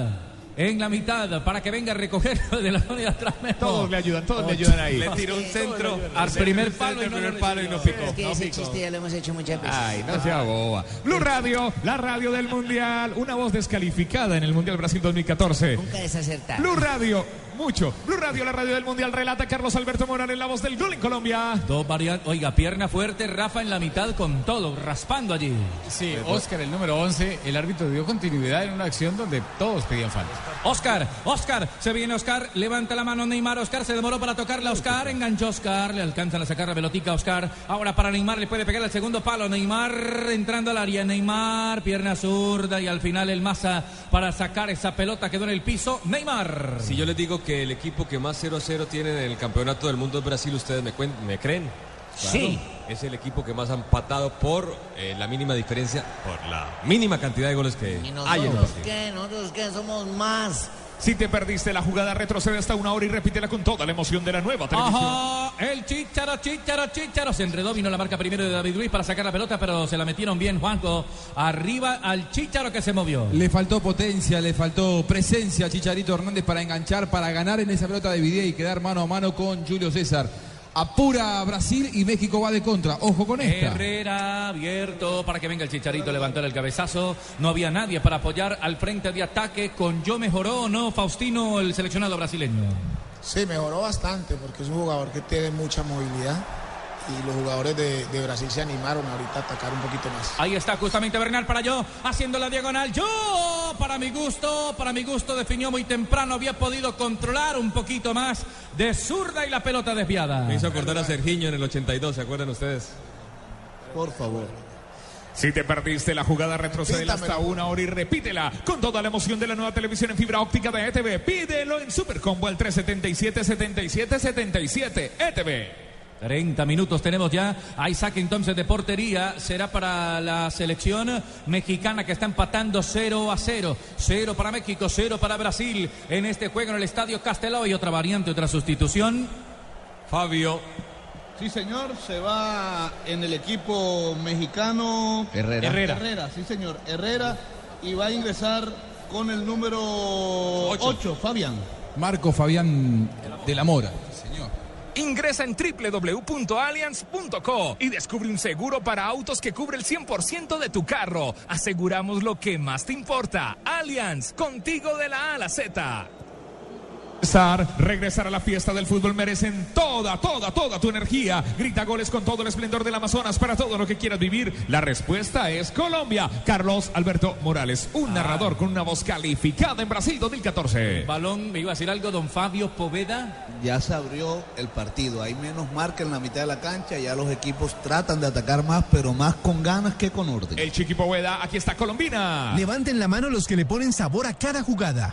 En la mitad para que venga a recoger de la zona de atrás. Memo. Todos le ayudan, todos le ayudan ahí. Le tiró un centro al primer palo y no primer lo palo y no picó. Es que No ese picó. chiste ya lo hemos hecho muchas veces. Ay, no sea boba. Blue Radio, la radio del Mundial. Una voz descalificada en el Mundial Brasil 2014. Nunca desacertar. Blue Radio, mucho. Blue Radio, la radio del Mundial. Relata Carlos Alberto Morales, la voz del gol en Colombia. Dos variantes. Oiga, pierna fuerte, Rafa en la mitad con todo, raspando allí. Sí, Oscar, el número 11, el árbitro dio continuidad en una acción donde todos pedían falta. Oscar, Oscar, se viene Oscar, levanta la mano Neymar, Oscar se demoró para tocarla, Oscar, enganchó Oscar, le alcanzan a sacar la pelotica a Oscar, ahora para Neymar le puede pegar el segundo palo, Neymar entrando al área, Neymar, pierna zurda y al final el masa para sacar esa pelota quedó en el piso, Neymar. Si yo les digo que el equipo que más 0 a 0 tiene en el campeonato del mundo es Brasil, ¿ustedes me, me creen? Sí. Es el equipo que más ha empatado por eh, la mínima diferencia, por la mínima cantidad de goles que ¿Y hay en el nosotros partido. qué? ¿Nosotros qué? Somos más. Si te perdiste la jugada, retrocede hasta una hora y repítela con toda la emoción de la nueva televisión. Ajá, el chicharo, chicharo, chicharo. Se enredó, vino la marca primero de David Luis para sacar la pelota, pero se la metieron bien, Juanjo. Arriba al chicharo que se movió. Le faltó potencia, le faltó presencia a Chicharito Hernández para enganchar, para ganar en esa pelota de Videa y quedar mano a mano con Julio César. Apura a Brasil y México va de contra. Ojo con esta. Herrera abierto para que venga el chicharito, levantar el cabezazo. No había nadie para apoyar al frente de ataque. Con yo mejoró o no, Faustino, el seleccionado brasileño. Sí, mejoró bastante porque es un jugador que tiene mucha movilidad y los jugadores de, de Brasil se animaron ahorita a atacar un poquito más. Ahí está justamente Bernal para yo, haciendo la diagonal. Yo, para mi gusto, para mi gusto, definió muy temprano. Había podido controlar un poquito más de zurda y la pelota desviada. Me hizo acordar a Sergiño en el 82, ¿se acuerdan ustedes? Por favor. Si te perdiste la jugada, retrocede hasta una hora y repítela con toda la emoción de la nueva televisión en fibra óptica de ETV. Pídelo en Supercombo al 377-7777 ETV. 30 minutos tenemos ya. Hay saque entonces de portería. Será para la selección mexicana que está empatando 0 a 0. 0 para México, 0 para Brasil. En este juego en el estadio Castelao y otra variante, otra sustitución. Fabio. Sí, señor, se va en el equipo mexicano Herrera. Herrera. Herrera, sí, señor. Herrera y va a ingresar con el número 8, Fabián. Marco Fabián de la Mora. Ingresa en www.allianz.co y descubre un seguro para autos que cubre el 100% de tu carro. Aseguramos lo que más te importa. Allianz, contigo de la A a la Z. Regresar a la fiesta del fútbol merecen toda, toda, toda tu energía. Grita goles con todo el esplendor del Amazonas para todo lo que quieras vivir. La respuesta es Colombia. Carlos Alberto Morales, un narrador con una voz calificada en Brasil 2014. Balón, me iba a decir algo, don Fabio Poveda. Ya se abrió el partido. Hay menos marca en la mitad de la cancha. Ya los equipos tratan de atacar más, pero más con ganas que con orden. El Chiqui Poveda, aquí está Colombina. Levanten la mano los que le ponen sabor a cada jugada.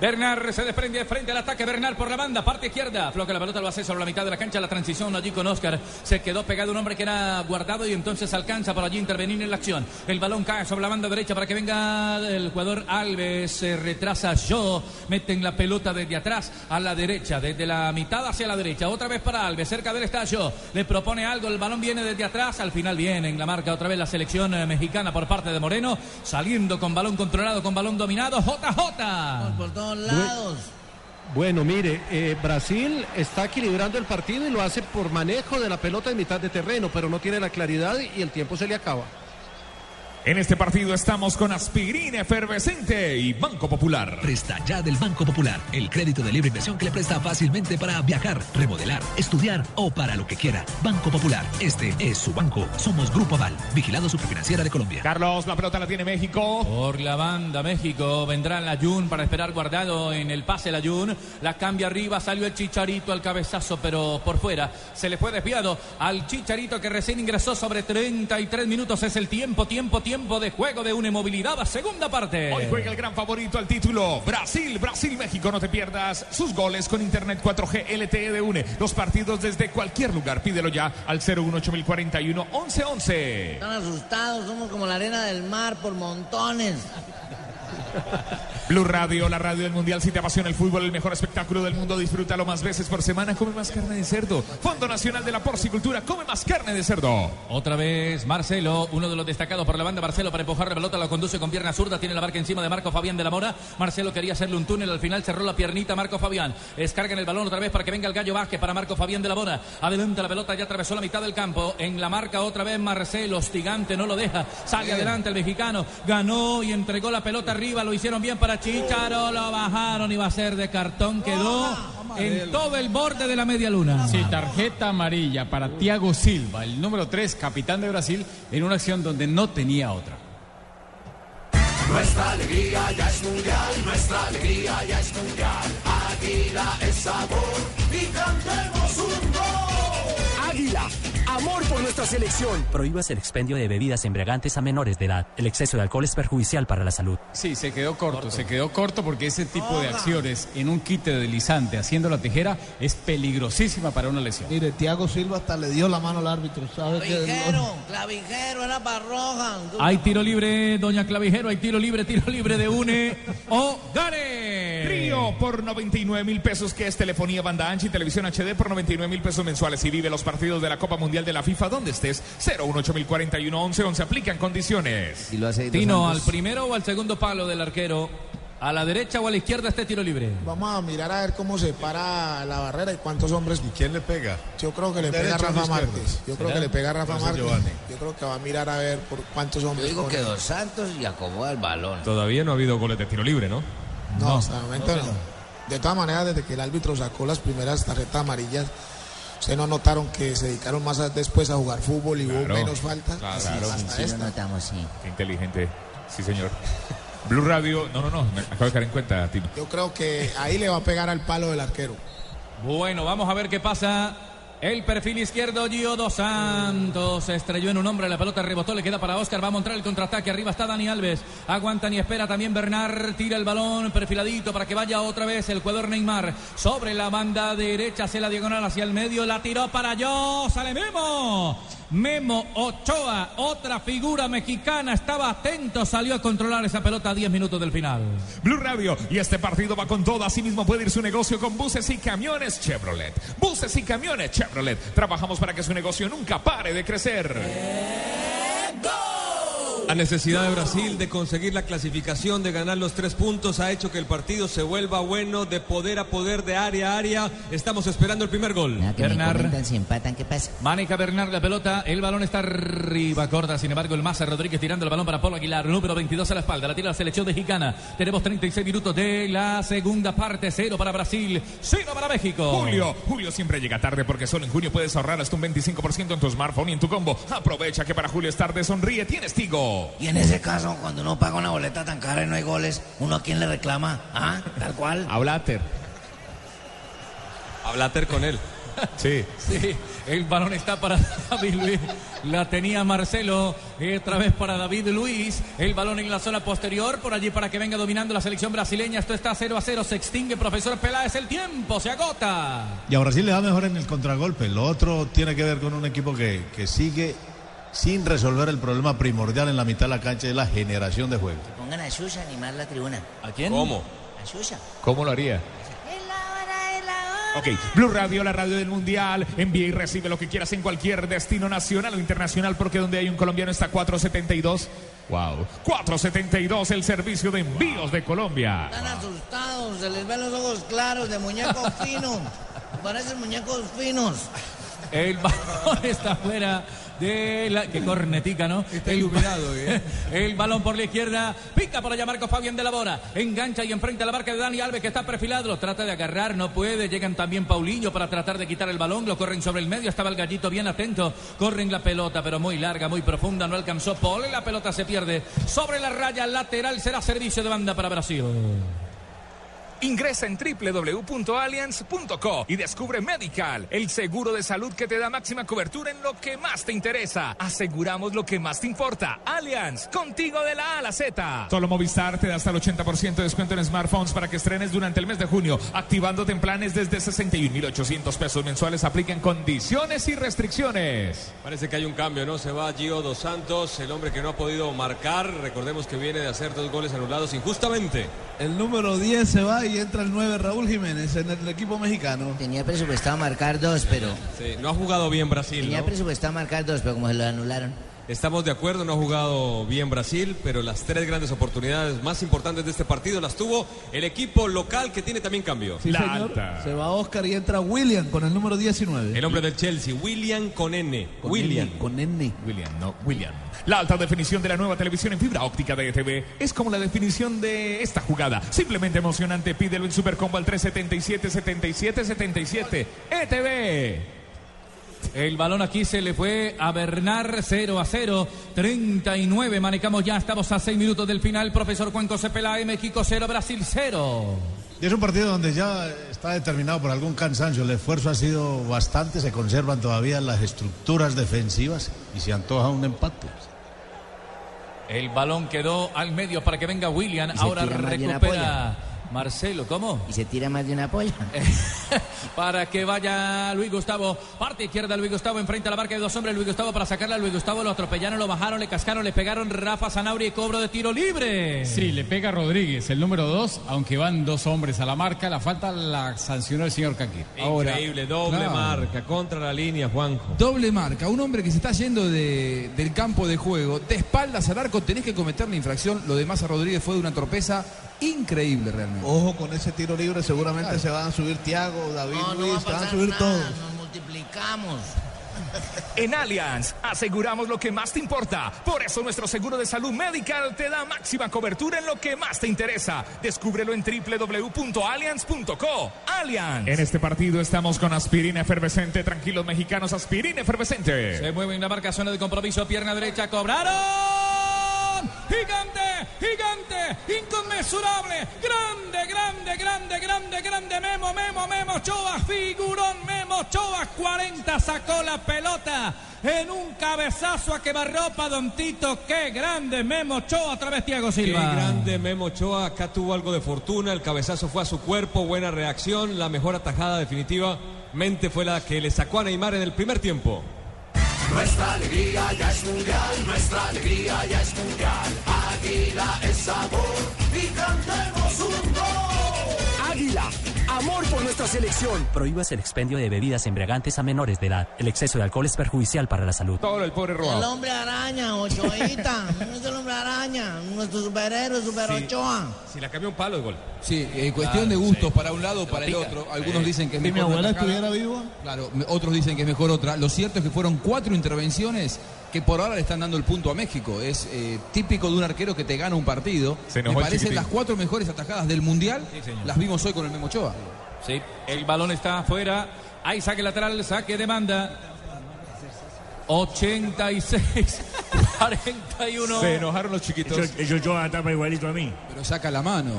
Bernard se desprende frente al ataque. Bernard por la banda, parte izquierda. Floca la pelota, lo hace sobre la mitad de la cancha. La transición allí con Oscar. Se quedó pegado un hombre que era guardado y entonces alcanza por allí intervenir en la acción. El balón cae sobre la banda derecha para que venga el jugador Alves. Se retrasa yo. Meten la pelota desde atrás a la derecha, desde la mitad hacia la derecha. Otra vez para Alves, cerca del estadio. Le propone algo. El balón viene desde atrás. Al final viene en la marca otra vez la selección eh, mexicana por parte de Moreno. Saliendo con balón controlado, con balón dominado. JJ. Todos lados. Bueno, mire, eh, Brasil está equilibrando el partido y lo hace por manejo de la pelota en mitad de terreno, pero no tiene la claridad y el tiempo se le acaba. En este partido estamos con aspirina efervescente y Banco Popular. Presta ya del Banco Popular, el crédito de libre inversión que le presta fácilmente para viajar, remodelar, estudiar o para lo que quiera. Banco Popular, este es su banco. Somos Grupo Aval, vigilado superfinanciera de Colombia. Carlos, la pelota la tiene México. Por la banda México vendrá la Jun para esperar guardado en el pase la Jun. La cambia arriba, salió el Chicharito al cabezazo, pero por fuera. Se le fue desviado al Chicharito que recién ingresó sobre 33 minutos. Es el tiempo, tiempo, tiempo de juego de una inmovilidad a segunda parte. Hoy juega el gran favorito al título. Brasil, Brasil, México. No te pierdas sus goles con Internet 4G LTE de UNE. Los partidos desde cualquier lugar. Pídelo ya al 018041 1111. Están asustados, somos como la arena del mar por montones. Blue Radio, la radio del mundial. Si te apasiona el fútbol, el mejor espectáculo del mundo, disfrútalo más veces por semana. Come más carne de cerdo. Fondo Nacional de la Porcicultura, come más carne de cerdo. Otra vez Marcelo, uno de los destacados por la banda. Marcelo para empujar la pelota, la conduce con pierna zurda. Tiene la barca encima de Marco Fabián de la Mora. Marcelo quería hacerle un túnel, al final cerró la piernita Marco Fabián. Descargan el balón otra vez para que venga el gallo Vázquez para Marco Fabián de la Mora. Adelanta la pelota, ya atravesó la mitad del campo. En la marca otra vez Marcelo, hostigante, no lo deja. Sale adelante el mexicano. Ganó y entregó la pelota arriba. Lo hicieron bien para Chicharo. Lo bajaron y va a ser de cartón. Quedó en todo el borde de la media luna. Sí, tarjeta amarilla para Thiago Silva, el número 3, capitán de Brasil, en una acción donde no tenía otra. Nuestra alegría ya es mundial, nuestra alegría ya es mundial. Águila es sabor y cantemos un gol. Águila, amor por nuestra selección. Prohíbas el expendio de bebidas embriagantes a menores de edad. El exceso de alcohol es perjudicial para la salud. Sí, se quedó corto, se quedó corto porque ese tipo de acciones en un quite deslizante haciendo la tijera es peligrosísima para una lesión. Mire, Thiago Silva hasta le dio la mano al árbitro, ¿sabe? que- Clavijero, clavijero, era para roja. Hay tiro libre, doña Clavijero, hay tiro libre, tiro libre de UNE o Gare. Río por 99 mil pesos, que es telefonía banda ancha y televisión HD por 99 mil pesos mensuales. Y vive los partidos de la Copa Mundial de la FIFA donde estés. 018041 11 11 aplican condiciones. Y lo hace Tino, ¿al primero o al segundo palo del arquero? ¿A la derecha o a la izquierda este tiro libre? Vamos a mirar a ver cómo se para la barrera y cuántos hombres. ¿Y quién le pega? Yo creo que le pega ¿Derecho o Rafa? Márquez. Yo creo que le pega Rafa Por eso Márquez. Yo creo que va a mirar a ver por cuántos Yo hombres. digo pone. que Dos Santos y acomoda el balón. Todavía no ha habido goles de tiro libre, ¿no? No, hasta el momento no. De todas maneras, desde que el árbitro sacó las primeras tarjetas amarillas, ustedes no notaron que se dedicaron más a- después a jugar fútbol y hubo menos faltas. Claro. Así, Claro. hasta Sí, lo esta. notamos, sí. Qué inteligente. Sí, señor. Blue Radio. No, no, no. Me acabo de caer en cuenta, Tino. Yo creo que ahí le va a pegar al palo del arquero. Bueno, vamos a ver qué pasa. El perfil izquierdo, Gio Dos Santos. Se estrelló en un hombre, la pelota rebotó, le queda para Oscar. Va a montar el contraataque. Arriba está Dani Alves. Aguantan y espera también Bernard. Tira el balón perfiladito para que vaya otra vez el jugador Neymar. Sobre la banda derecha, hace la diagonal hacia el medio. La tiró para yo. Sale Memo. Memo Ochoa, otra figura mexicana. Estaba atento, salió a controlar esa pelota a 10 minutos del final. Blue Radio y este partido va con todo. Asimismo puede ir su negocio con buses y camiones Chevrolet. Buses y camiones Chevrolet. Trabajamos para que su negocio nunca pare de crecer. La necesidad de Brasil de conseguir la clasificación, de ganar los tres puntos, ha hecho que el partido se vuelva bueno, de poder a poder, de área a área. Estamos esperando el primer gol. Nada, Bernard. si empatan, ¿qué pasa? Maneja Bernard la pelota, el balón está arriba, corta, sin embargo el Maza Rodríguez tirando el balón para Polo Aguilar, número 22 a la espalda, la tira la selección de Gicana. Tenemos 36 minutos de la segunda parte, cero para Brasil, cero para México. Julio, Julio siempre llega tarde porque solo en junio puedes ahorrar hasta un 25% en tu smartphone y en tu combo. Aprovecha que para Julio es tarde, sonríe, tienes Tigo. Y en ese caso, cuando uno paga una boleta tan cara y no hay goles, ¿uno a quién le reclama? ¿Ah? Tal cual. A Blatter. A Blatter con él. Sí. Sí, el balón está para David Luis. La tenía Marcelo. eh, Otra vez para David Luis. El balón en la zona posterior. Por allí para que venga dominando la selección brasileña. Esto está 0 a 0. Se extingue, profesor Peláez. El tiempo se agota. Y a Brasil le va mejor en el contragolpe. Lo otro tiene que ver con un equipo que, que sigue sin resolver el problema primordial en la mitad de la cancha, es la generación de juego. Pongan a Xuxa a animar la tribuna. ¿A quién? ¿Cómo? A Xuxa. ¿Cómo lo haría? Ok, Blue Radio, la radio del Mundial. Envía y recibe lo que quieras en cualquier destino nacional o internacional, porque donde hay un colombiano está 472. Wow. 472, el servicio de envíos de Colombia. Están asustados, se les ven los ojos claros de muñecos finos. Parecen muñecos finos. El balón está fuera de la. Que cornetica, ¿no? Está iluminado, El balón por la izquierda. Pica por allá Marco Fabián de la Bora. Engancha y enfrenta a la marca de Dani Alves que está perfilado. Lo trata de agarrar, no puede. Llegan también Paulinho para tratar de quitar el balón. Lo corren sobre el medio. Estaba el gallito bien atento. Corren la pelota, pero muy larga, muy profunda. No alcanzó Paul. Y la pelota se pierde. Sobre la raya lateral será servicio de banda para Brasil. Ingresa en www.allianz.co y descubre Medical, el seguro de salud que te da máxima cobertura en lo que más te interesa. Aseguramos lo que más te importa. Allianz, contigo de la A a la Z. Solo Movistar te da hasta el 80% de descuento en smartphones para que estrenes durante el mes de junio, activándote en planes desde 61.800 pesos mensuales. Aplican condiciones y restricciones. Parece que hay un cambio, ¿no? Se va Gio Dos Santos, el hombre que no ha podido marcar. Recordemos que viene de hacer dos goles anulados injustamente. El número 10 se va y entra el 9 Raúl Jiménez en el equipo mexicano. Tenía presupuestado marcar dos, pero. Sí, no ha jugado bien Brasil. Tenía ¿no? presupuestado marcar dos, pero como se lo anularon. Estamos de acuerdo, no ha jugado bien Brasil, pero las tres grandes oportunidades más importantes de este partido las tuvo el equipo local que tiene también cambio. Sí, señor. Se va Oscar y entra William con el número 19. El hombre del Chelsea, William con N. William. Con N. William, no, William. La alta definición de la nueva televisión en fibra óptica de ETV es como la definición de esta jugada. Simplemente emocionante. Pídelo en Supercombo al 377 77 77. ETV. El balón aquí se le fue a Bernard 0 a 0, 39. Manejamos ya, estamos a 6 minutos del final. Profesor Juan Cepelá, México 0, Brasil 0. Y es un partido donde ya está determinado por algún cansancio. El esfuerzo ha sido bastante, se conservan todavía las estructuras defensivas y se antoja un empate. El balón quedó al medio para que venga William. Ahora recupera Marcelo. ¿Cómo? Y se tira más de una polla. para que vaya Luis Gustavo. Parte izquierda Luis Gustavo enfrente a la marca de dos hombres. Luis Gustavo para sacarla a Luis Gustavo. Lo atropellaron, lo bajaron, le cascaron, le pegaron. Rafa Zanabria y cobro de tiro libre. Sí, le pega Rodríguez, el número dos, aunque van dos hombres a la marca. La falta la sancionó el señor Kakir. Increíble, doble claro. marca contra la línea, Juanjo. Doble marca, un hombre que se está yendo de- del campo de juego, de espaldas al arco, tenés que cometer la infracción. Lo de Massa Rodríguez fue de una torpeza increíble realmente. Ojo con ese tiro libre, seguramente se van a subir Tiago, David No, no Luis, va a se van a subir nada, todos. Nos multiplicamos. En Allianz aseguramos lo que más te importa. Por eso nuestro seguro de salud medical te da máxima cobertura en lo que más te interesa. Descúbrelo en www.allianz.co. Allianz. En este partido estamos con aspirina efervescente. Tranquilos mexicanos, aspirina efervescente. Se mueve en la marca zona de compromiso, pierna derecha, cobraron. Gigante, gigante, inconmensurable, grande, grande, grande, grande, grande, Memo, Memo, Memo, Choa, figurón, Memo, Choa, 40, sacó la pelota en un cabezazo a quemarropa, Don Tito, qué grande, Memo, Choa, otra vez Tiago Qué Silva. grande Memo Ochoa, acá tuvo algo de fortuna, el cabezazo fue a su cuerpo, buena reacción, la mejor atajada definitivamente fue la que le sacó a Neymar en el primer tiempo. Nuestra alegría ya es mundial, nuestra alegría ya es mundial. Águila es sabor y cantemos un gol. Águila, amor por nuestra selección. Prohíbas el expendio de bebidas embriagantes a menores de edad. El exceso de alcohol es perjudicial para la salud. Todo el pobre El hombre araña, Ochoita. no es el hombre araña, nuestro superhéroe, Super Sí. Ochoa. Si la cambió un palo, el gol. Sí, eh, cuestión de gustos para un lado o para el otro. Algunos dicen que es Si mi mejor. abuela estuviera viva, Claro, otros dicen que es mejor otra. Lo cierto es que fueron cuatro intervenciones que por ahora le están dando el punto a México. Es eh, típico de un arquero que te gana un partido. Se Me parecen las cuatro mejores atajadas del Mundial. las vimos hoy con el Memo Ochoa. Sí, el balón está afuera. Hay saque lateral, saque de banda. 86, 41. Se enojaron los chiquitos. Eso yo tapa igualito a mí. Pero saca la mano.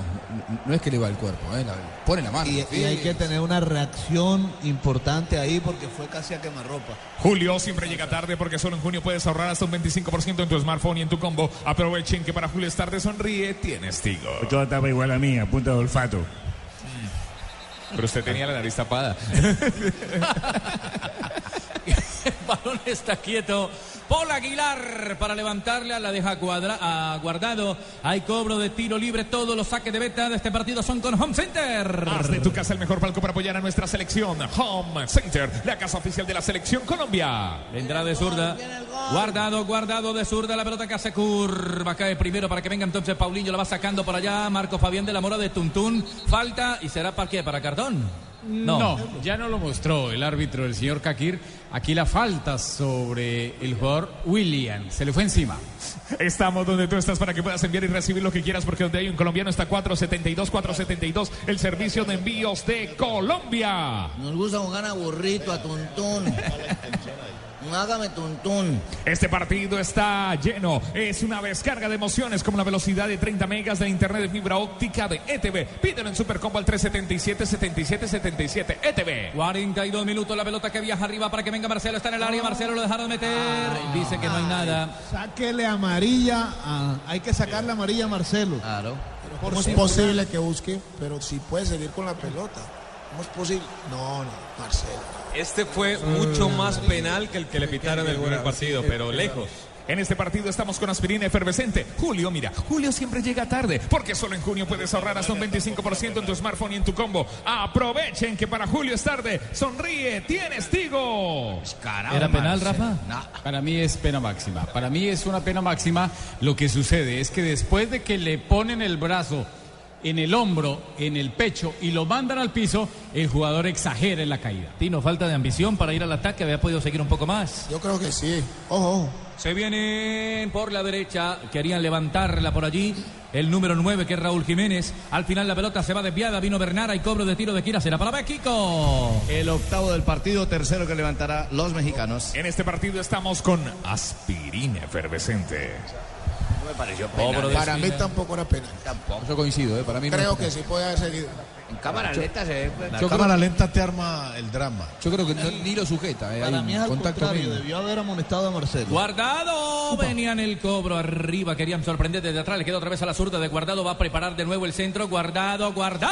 No es que le va el cuerpo, eh, la- pone la mano. y, y hay que tener una reacción importante ahí porque fue casi a quemarropa. Julio siempre llega tarde porque solo en junio puedes ahorrar hasta un 25% en tu smartphone y en tu combo. Aprovechen que para Julio es tarde sonríe, tienes Tigo. Yo tapa igual a mí, a punta de olfato. Pero usted tenía la nariz tapada. Balón está quieto. Paul Aguilar para levantarle a la deja cuadra, a guardado. Hay cobro de tiro libre. Todos los saques de beta de este partido son con Home Center. Haz de tu casa el mejor palco para apoyar a nuestra selección. Home Center, la casa oficial de la selección Colombia. Vendrá de zurda. Guardado, guardado de zurda. La pelota que hace curva. Cae primero para que venga entonces Paulinho. La va sacando por allá. Marco Fabián de la Mora de Tuntún. Falta y será para qué? ¿Para cartón? No. ya no lo mostró el árbitro, el señor Kakir. Aquí la falta sobre el jugador William. Se le fue encima. Estamos donde tú estás para que puedas enviar y recibir lo que quieras porque donde hay un colombiano está 472 472 el servicio de envíos de Colombia. Nos gusta jugar a burrito, a tuntún. Hágame tuntún. Este partido está lleno. Es una descarga de emociones como la velocidad de 30 megas de internet de fibra óptica de ETV. Pídelo en Supercombo al 377 77 77 ETV. 42 minutos. La pelota que viaja arriba para que venga Marcelo. Está en el área. Marcelo lo dejaron meter. Dice que no hay nada. Sáquele amarilla, a- hay que sacarle amarilla a Marcelo. Claro. ¿Cómo es posible que busque? Pero si puede seguir con la pelota. ¿Cómo es posible? No, no, Marcelo. Este fue mucho más penal que el que le pitaron en el primer partido, pero lejos. En este partido estamos con aspirina efervescente. Julio, mira, Julio siempre llega tarde, porque solo en junio puedes ahorrar hasta un 25% en tu smartphone y en tu combo. Aprovechen que para Julio es tarde. Sonríe, tienes Tigo. ¿Era penal, Rafa? Para mí es pena máxima. Para mí es una pena máxima. Lo que sucede es que después de que le ponen el brazo en el hombro, en el pecho y lo mandan al piso, el jugador exagera en la caída. Tino, falta de ambición para ir al ataque, había podido seguir un poco más. Yo creo que sí. Ojo, ojo. Se vienen por la derecha, querían levantarla por allí. El número 9, que es Raúl Jiménez. Al final la pelota se va desviada, vino Bernara y cobro de tiro de Kira. Será para México. El octavo del partido, tercero que levantará los mexicanos. En este partido estamos con aspirina efervescente. Me pareció Para penal. mí tampoco era penal. Tampoco. Yo coincido, ¿eh? para mí Creo que sí puede haber seguido. En cámara lenta se ve. pues. La cámara creo- lenta te arma el drama. Yo creo que no- ni lo sujeta. eh, Para mí es al contacto contrario, debió haber amonestado a Marcelo. Guardado, venían el cobro arriba, querían sorprender desde atrás, le queda otra vez a la zurda de Guardado, va a preparar de nuevo el centro, Guardado, Guardado,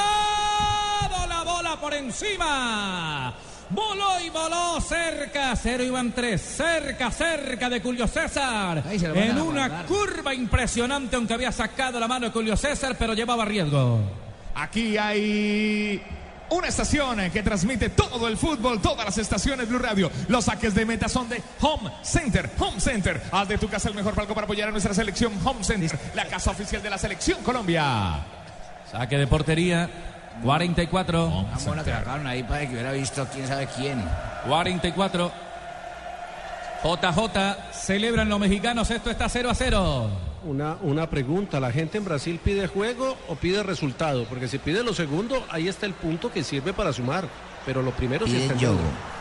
la bola por encima. Voló y voló cerca, cero iban tres, cerca, cerca de Julio César. En una guardar. curva impresionante, aunque había sacado la mano de Julio César, pero llevaba riesgo. Aquí hay una estación que transmite todo el fútbol, todas las estaciones Blue Radio. Los saques de meta son de Home Center. Home Center. Haz de tu casa el mejor palco para apoyar a nuestra selección. Home Center, la casa oficial de la selección Colombia. Saque de portería, 44. Una mona que sacaron ahí para que hubiera visto quién sabe quién. 44. JJ, celebran los mexicanos, esto está 0 a 0. Una, una pregunta, ¿la gente en Brasil pide juego o pide resultado? Porque si pide lo segundo, ahí está el punto que sirve para sumar. Pero lo primero sí está en deuda.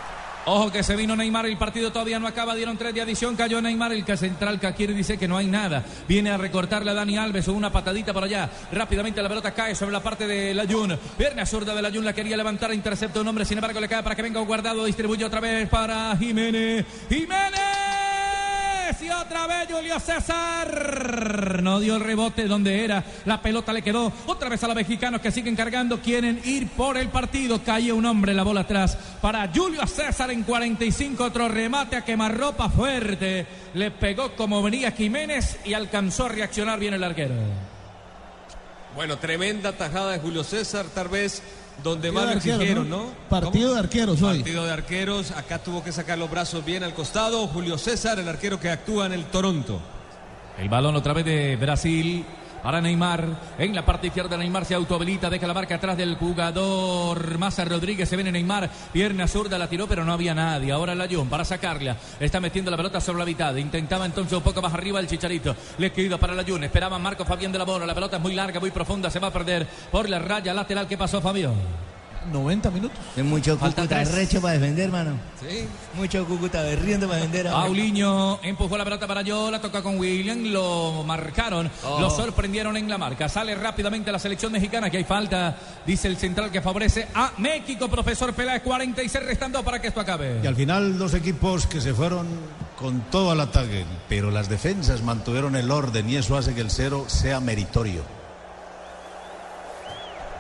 Ojo que se vino Neymar, el partido todavía no acaba, dieron tres de adición, cayó Neymar, el que central Kakir dice que no hay nada. Viene a recortarle a Dani Alves, una patadita por allá. Rápidamente la pelota cae sobre la parte de Layun. Pierna zurda de Layun, la quería levantar, intercepta un hombre, sin embargo le cae para que venga guardado, distribuye otra vez para Jiménez. Jiménez y otra vez Julio César. No dio el rebote donde era, la pelota le quedó. Otra vez a los mexicanos que siguen cargando, quieren ir por el partido. Cae un hombre, la bola atrás para Julio César en 45. Otro remate a quemarropa fuerte. Le pegó como venía Jiménez y alcanzó a reaccionar bien el arquero. Bueno, tremenda tajada de Julio César, tal vez donde más lo exigieron, ¿no? ¿no? Partido de arqueros hoy. Partido de arqueros, acá tuvo que sacar los brazos bien al costado. Julio César, el arquero que actúa en el Toronto. El balón otra vez de Brasil para Neymar. En la parte izquierda Neymar se autohabilita, deja la marca atrás del jugador Maza Rodríguez. Se viene Neymar, pierna zurda, la tiró, pero no había nadie. Ahora la Jun para sacarla. Está metiendo la pelota sobre la mitad. Intentaba entonces un poco más arriba el Chicharito. Le queda para la Jun. Esperaba Marco Fabián de la Mora. La pelota es muy larga, muy profunda. Se va a perder por la raya lateral. ¿Qué pasó, Fabio? 90 minutos. Es mucho Faltan Cúcuta tres. recho para defender, mano. Sí. Mucho Cúcuta berriendo para defender. Paulinho empujó la pelota para yo, la toca con William, lo marcaron, Oh. lo sorprendieron en la marca. Sale rápidamente la selección mexicana, que hay falta, dice el central que favorece a México, profesor Peláez, 46 restando para que esto acabe. Y al final dos equipos que se fueron con todo al ataque, pero las defensas mantuvieron el orden y eso hace que el cero sea meritorio.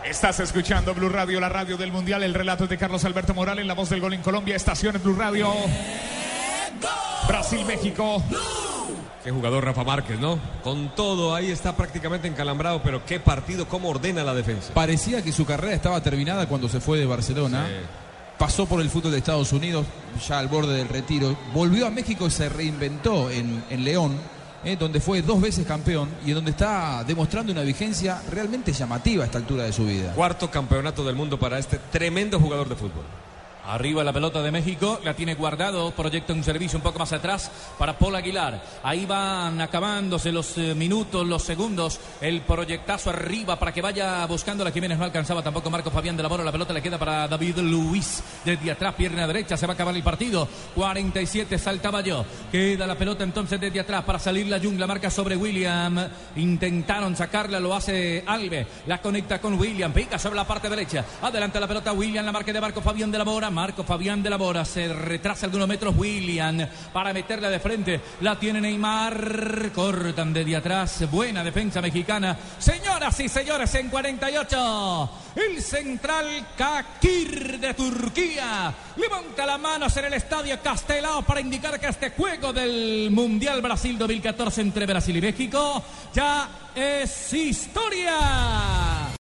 Estás escuchando Blue Radio, la radio del Mundial. El relato es de Carlos Alberto Morales, la voz del gol en Colombia. Estaciones Blue Radio. Brasil, México. Qué jugador Rafa Márquez, ¿no? Con todo, ahí está prácticamente encalambrado, pero qué partido, cómo ordena la defensa. Parecía que su carrera estaba terminada cuando se fue de Barcelona. Pasó por el fútbol de Estados Unidos, ya al borde del retiro. Volvió a México y se reinventó en, en León, eh, donde fue dos veces campeón y en donde está demostrando una vigencia realmente llamativa a esta altura de su vida. Cuarto campeonato del mundo para este tremendo jugador de fútbol. Arriba la pelota de México, la tiene guardado, proyecta un servicio un poco más atrás para Paul Aguilar. Ahí van acabándose los eh, minutos, los segundos, el proyectazo arriba para que vaya buscando la Jiménez. No alcanzaba tampoco Marco Fabián de la Mora, la pelota le queda para David Luis. Desde atrás, pierna derecha, se va a acabar el partido. 47, saltaba yo. Queda la pelota entonces desde atrás para salir la jungla, marca sobre William. Intentaron sacarla, lo hace Alve. La conecta con William, pica sobre la parte derecha. Adelante la pelota William, la marca de Marco Fabián de la Mora. Marco Fabián de la Bora. Se retrasa algunos metros William para meterla de frente. La tiene Neymar. Cortan desde atrás. Buena defensa mexicana. Señoras y señores, en 48. El central Kakir de Turquía levanta las manos en el estadio Castelao para indicar que este juego del Mundial Brasil 2014 entre Brasil y México ya es historia.